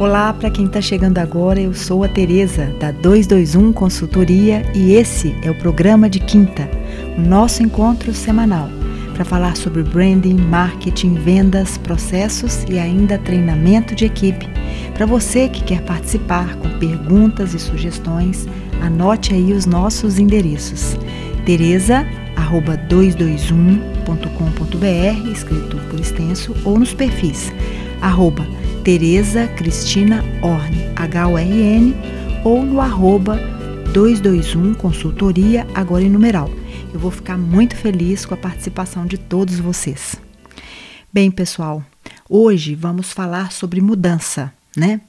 Olá, para quem está chegando agora, eu sou a Tereza da 221 Consultoria e esse é o programa de quinta, o nosso encontro semanal para falar sobre branding, marketing, vendas, processos e ainda treinamento de equipe. Para você que quer participar com perguntas e sugestões, anote aí os nossos endereços. tereza@221.com.br, escrito por extenso, ou nos perfis arroba Tereza Cristina Orne, H-O-R-N, ou no arroba 221 Consultoria, agora em numeral. Eu vou ficar muito feliz com a participação de todos vocês. Bem, pessoal, hoje vamos falar sobre mudança, né?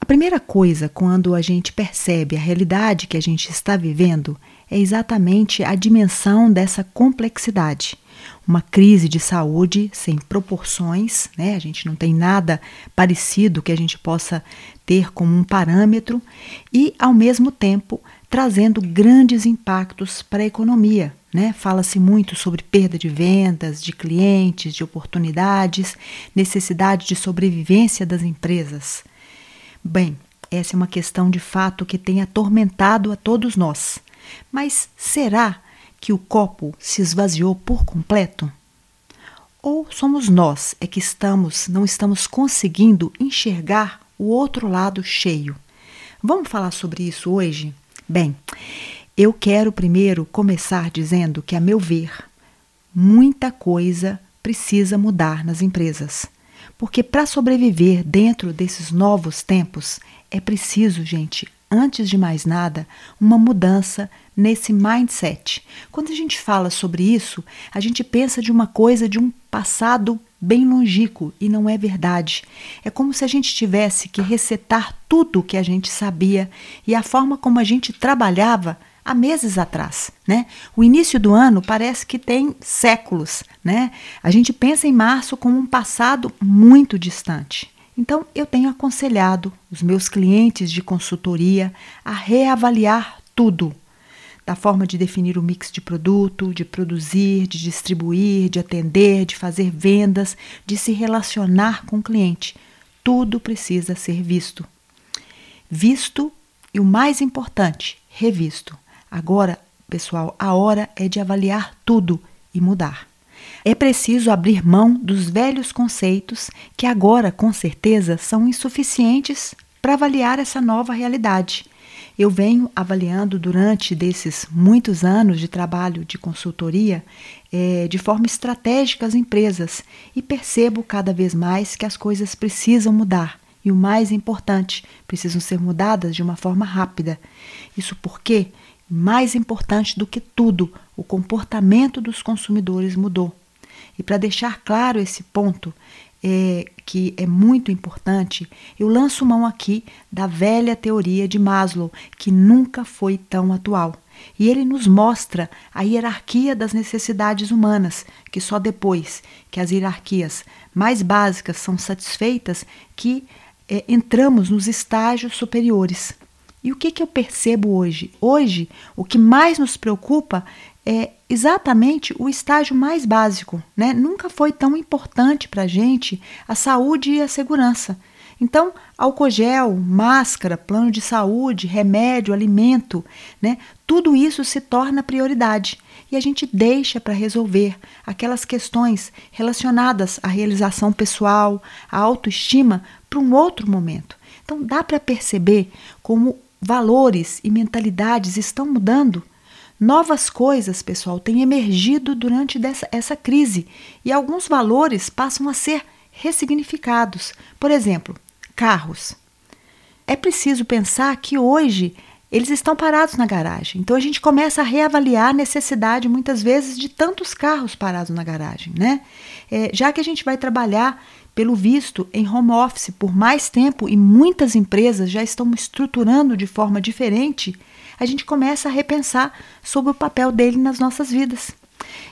A primeira coisa quando a gente percebe a realidade que a gente está vivendo é exatamente a dimensão dessa complexidade. Uma crise de saúde sem proporções, né? A gente não tem nada parecido que a gente possa ter como um parâmetro e, ao mesmo tempo, trazendo grandes impactos para a economia. Né? Fala-se muito sobre perda de vendas, de clientes, de oportunidades, necessidade de sobrevivência das empresas. Bem, essa é uma questão de fato que tem atormentado a todos nós. Mas será que o copo se esvaziou por completo? Ou somos nós é que estamos, não estamos conseguindo enxergar o outro lado cheio? Vamos falar sobre isso hoje? Bem, eu quero primeiro começar dizendo que, a meu ver, muita coisa precisa mudar nas empresas. Porque para sobreviver dentro desses novos tempos, é preciso, gente, antes de mais nada, uma mudança nesse mindset. Quando a gente fala sobre isso, a gente pensa de uma coisa de um passado bem longínquo e não é verdade. É como se a gente tivesse que resetar tudo o que a gente sabia e a forma como a gente trabalhava há meses atrás, né? O início do ano parece que tem séculos, né? A gente pensa em março como um passado muito distante. Então, eu tenho aconselhado os meus clientes de consultoria a reavaliar tudo, da forma de definir o mix de produto, de produzir, de distribuir, de atender, de fazer vendas, de se relacionar com o cliente. Tudo precisa ser visto. Visto e o mais importante, revisto. Agora, pessoal, a hora é de avaliar tudo e mudar. É preciso abrir mão dos velhos conceitos que agora, com certeza, são insuficientes para avaliar essa nova realidade. Eu venho avaliando durante desses muitos anos de trabalho de consultoria é, de forma estratégica as empresas e percebo cada vez mais que as coisas precisam mudar e o mais importante, precisam ser mudadas de uma forma rápida. Isso porque, mais importante do que tudo, o comportamento dos consumidores mudou. E para deixar claro esse ponto, é, que é muito importante, eu lanço mão aqui da velha teoria de Maslow, que nunca foi tão atual. E ele nos mostra a hierarquia das necessidades humanas, que só depois que as hierarquias mais básicas são satisfeitas que é, entramos nos estágios superiores. E o que, que eu percebo hoje? Hoje, o que mais nos preocupa é exatamente o estágio mais básico. Né? Nunca foi tão importante para a gente a saúde e a segurança. Então, álcool gel, máscara, plano de saúde, remédio, alimento, né? tudo isso se torna prioridade e a gente deixa para resolver aquelas questões relacionadas à realização pessoal, à autoestima, para um outro momento. Então, dá para perceber como valores e mentalidades estão mudando Novas coisas, pessoal, têm emergido durante dessa, essa crise e alguns valores passam a ser ressignificados. Por exemplo, carros. É preciso pensar que hoje eles estão parados na garagem. Então a gente começa a reavaliar a necessidade, muitas vezes, de tantos carros parados na garagem. Né? É, já que a gente vai trabalhar pelo visto em home office por mais tempo e muitas empresas já estão estruturando de forma diferente a gente começa a repensar sobre o papel dele nas nossas vidas.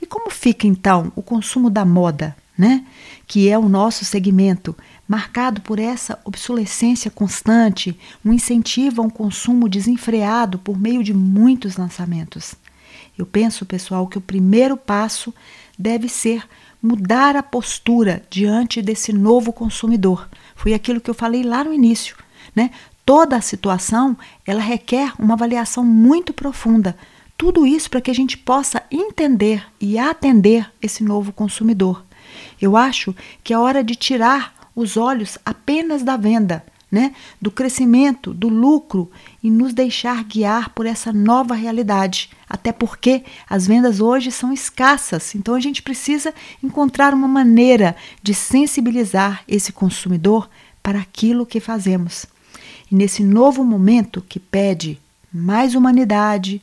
E como fica então o consumo da moda, né? Que é o nosso segmento, marcado por essa obsolescência constante, um incentivo a um consumo desenfreado por meio de muitos lançamentos. Eu penso, pessoal, que o primeiro passo deve ser mudar a postura diante desse novo consumidor. Foi aquilo que eu falei lá no início, né? Toda a situação, ela requer uma avaliação muito profunda. Tudo isso para que a gente possa entender e atender esse novo consumidor. Eu acho que é hora de tirar os olhos apenas da venda, né? do crescimento, do lucro e nos deixar guiar por essa nova realidade. Até porque as vendas hoje são escassas, então a gente precisa encontrar uma maneira de sensibilizar esse consumidor para aquilo que fazemos. E nesse novo momento que pede mais humanidade,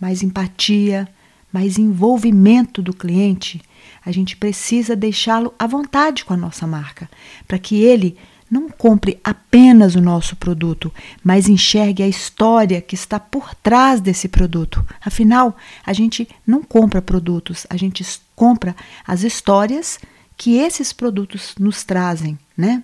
mais empatia, mais envolvimento do cliente, a gente precisa deixá-lo à vontade com a nossa marca, para que ele não compre apenas o nosso produto, mas enxergue a história que está por trás desse produto. Afinal, a gente não compra produtos, a gente compra as histórias que esses produtos nos trazem, né?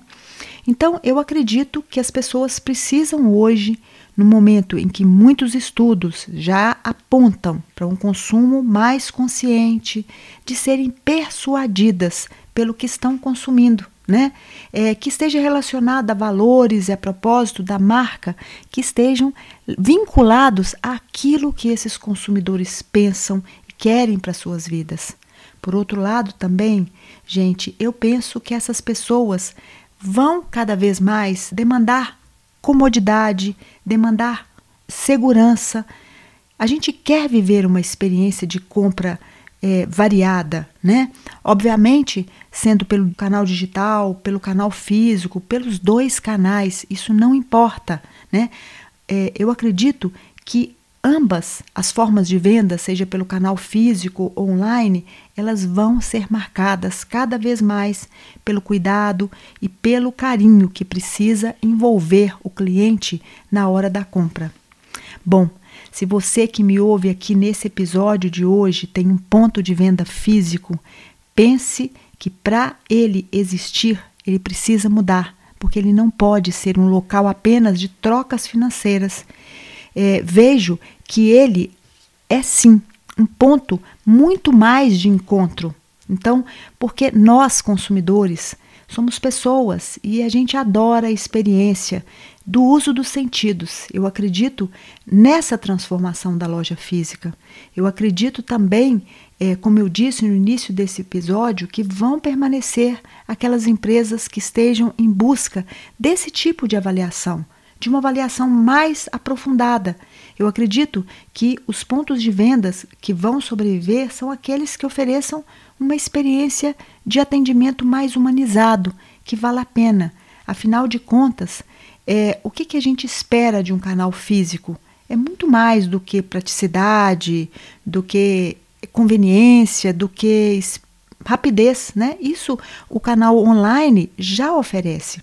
Então, eu acredito que as pessoas precisam hoje, no momento em que muitos estudos já apontam para um consumo mais consciente, de serem persuadidas pelo que estão consumindo né? É, que esteja relacionada a valores e a propósito da marca que estejam vinculados àquilo que esses consumidores pensam e querem para suas vidas. Por outro lado, também, gente, eu penso que essas pessoas vão cada vez mais demandar comodidade, demandar segurança. A gente quer viver uma experiência de compra é, variada, né? Obviamente, sendo pelo canal digital, pelo canal físico, pelos dois canais, isso não importa, né? É, eu acredito que ambas as formas de venda, seja pelo canal físico ou online, elas vão ser marcadas cada vez mais pelo cuidado e pelo carinho que precisa envolver o cliente na hora da compra. Bom, se você que me ouve aqui nesse episódio de hoje tem um ponto de venda físico, pense que para ele existir, ele precisa mudar, porque ele não pode ser um local apenas de trocas financeiras. É, vejo que ele é sim um ponto muito mais de encontro. Então, porque nós consumidores somos pessoas e a gente adora a experiência do uso dos sentidos. Eu acredito nessa transformação da loja física. Eu acredito também, é, como eu disse no início desse episódio, que vão permanecer aquelas empresas que estejam em busca desse tipo de avaliação, de uma avaliação mais aprofundada. Eu acredito que os pontos de vendas que vão sobreviver são aqueles que ofereçam uma experiência de atendimento mais humanizado, que vale a pena. Afinal de contas, é, o que, que a gente espera de um canal físico? É muito mais do que praticidade, do que conveniência, do que rapidez, né? Isso o canal online já oferece.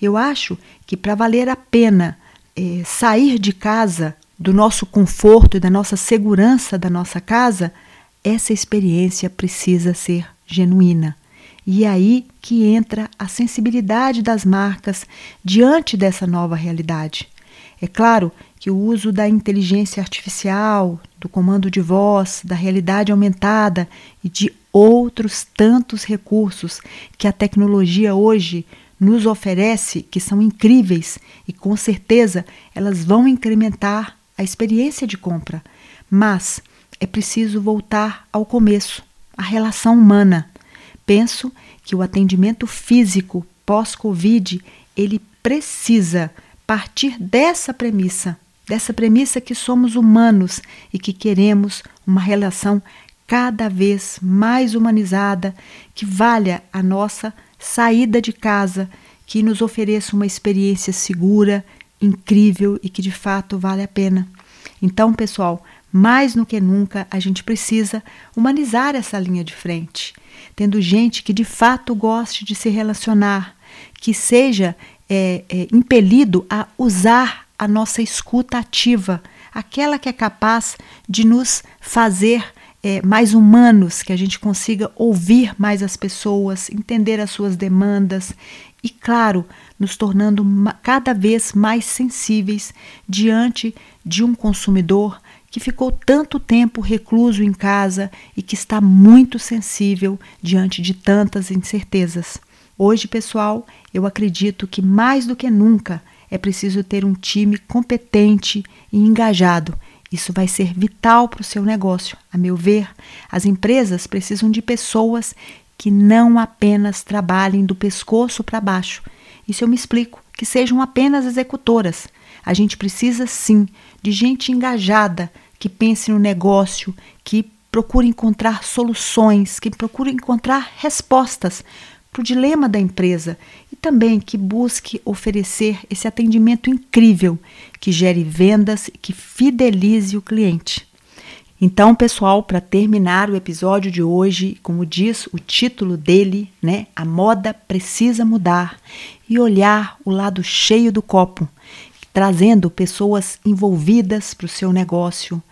Eu acho que para valer a pena é, sair de casa, do nosso conforto e da nossa segurança da nossa casa, essa experiência precisa ser genuína. E é aí que entra a sensibilidade das marcas diante dessa nova realidade. É claro que o uso da inteligência artificial, do comando de voz, da realidade aumentada e de outros tantos recursos que a tecnologia hoje nos oferece, que são incríveis e com certeza elas vão incrementar a experiência de compra. Mas é preciso voltar ao começo, à relação humana penso que o atendimento físico pós-Covid ele precisa partir dessa premissa, dessa premissa que somos humanos e que queremos uma relação cada vez mais humanizada, que valha a nossa saída de casa, que nos ofereça uma experiência segura, incrível e que de fato vale a pena. Então, pessoal, mais do que nunca, a gente precisa humanizar essa linha de frente tendo gente que de fato goste de se relacionar, que seja é, é, impelido a usar a nossa escuta ativa, aquela que é capaz de nos fazer é, mais humanos, que a gente consiga ouvir mais as pessoas, entender as suas demandas e, claro, nos tornando cada vez mais sensíveis diante de um consumidor que ficou tanto tempo recluso em casa e que está muito sensível diante de tantas incertezas. Hoje, pessoal, eu acredito que mais do que nunca é preciso ter um time competente e engajado. Isso vai ser vital para o seu negócio. A meu ver, as empresas precisam de pessoas que não apenas trabalhem do pescoço para baixo. Isso eu me explico, que sejam apenas executoras. A gente precisa sim de gente engajada, que pense no negócio, que procure encontrar soluções, que procure encontrar respostas para o dilema da empresa e também que busque oferecer esse atendimento incrível que gere vendas e que fidelize o cliente. Então, pessoal, para terminar o episódio de hoje, como diz o título dele, né, a moda precisa mudar e olhar o lado cheio do copo, trazendo pessoas envolvidas para o seu negócio,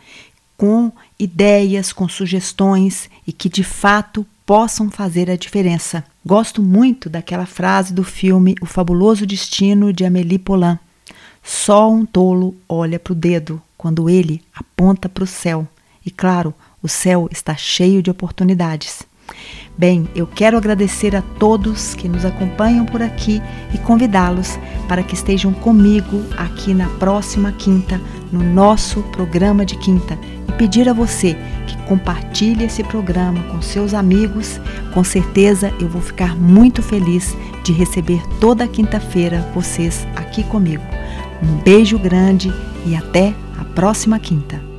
com ideias, com sugestões e que de fato possam fazer a diferença. Gosto muito daquela frase do filme O Fabuloso Destino de Amélie Poulain. Só um tolo olha para o dedo quando ele aponta para o céu. E claro, o céu está cheio de oportunidades. Bem, eu quero agradecer a todos que nos acompanham por aqui e convidá-los para que estejam comigo aqui na próxima quinta, no nosso programa de quinta, e pedir a você que compartilhe esse programa com seus amigos. Com certeza eu vou ficar muito feliz de receber toda quinta-feira vocês aqui comigo. Um beijo grande e até a próxima quinta.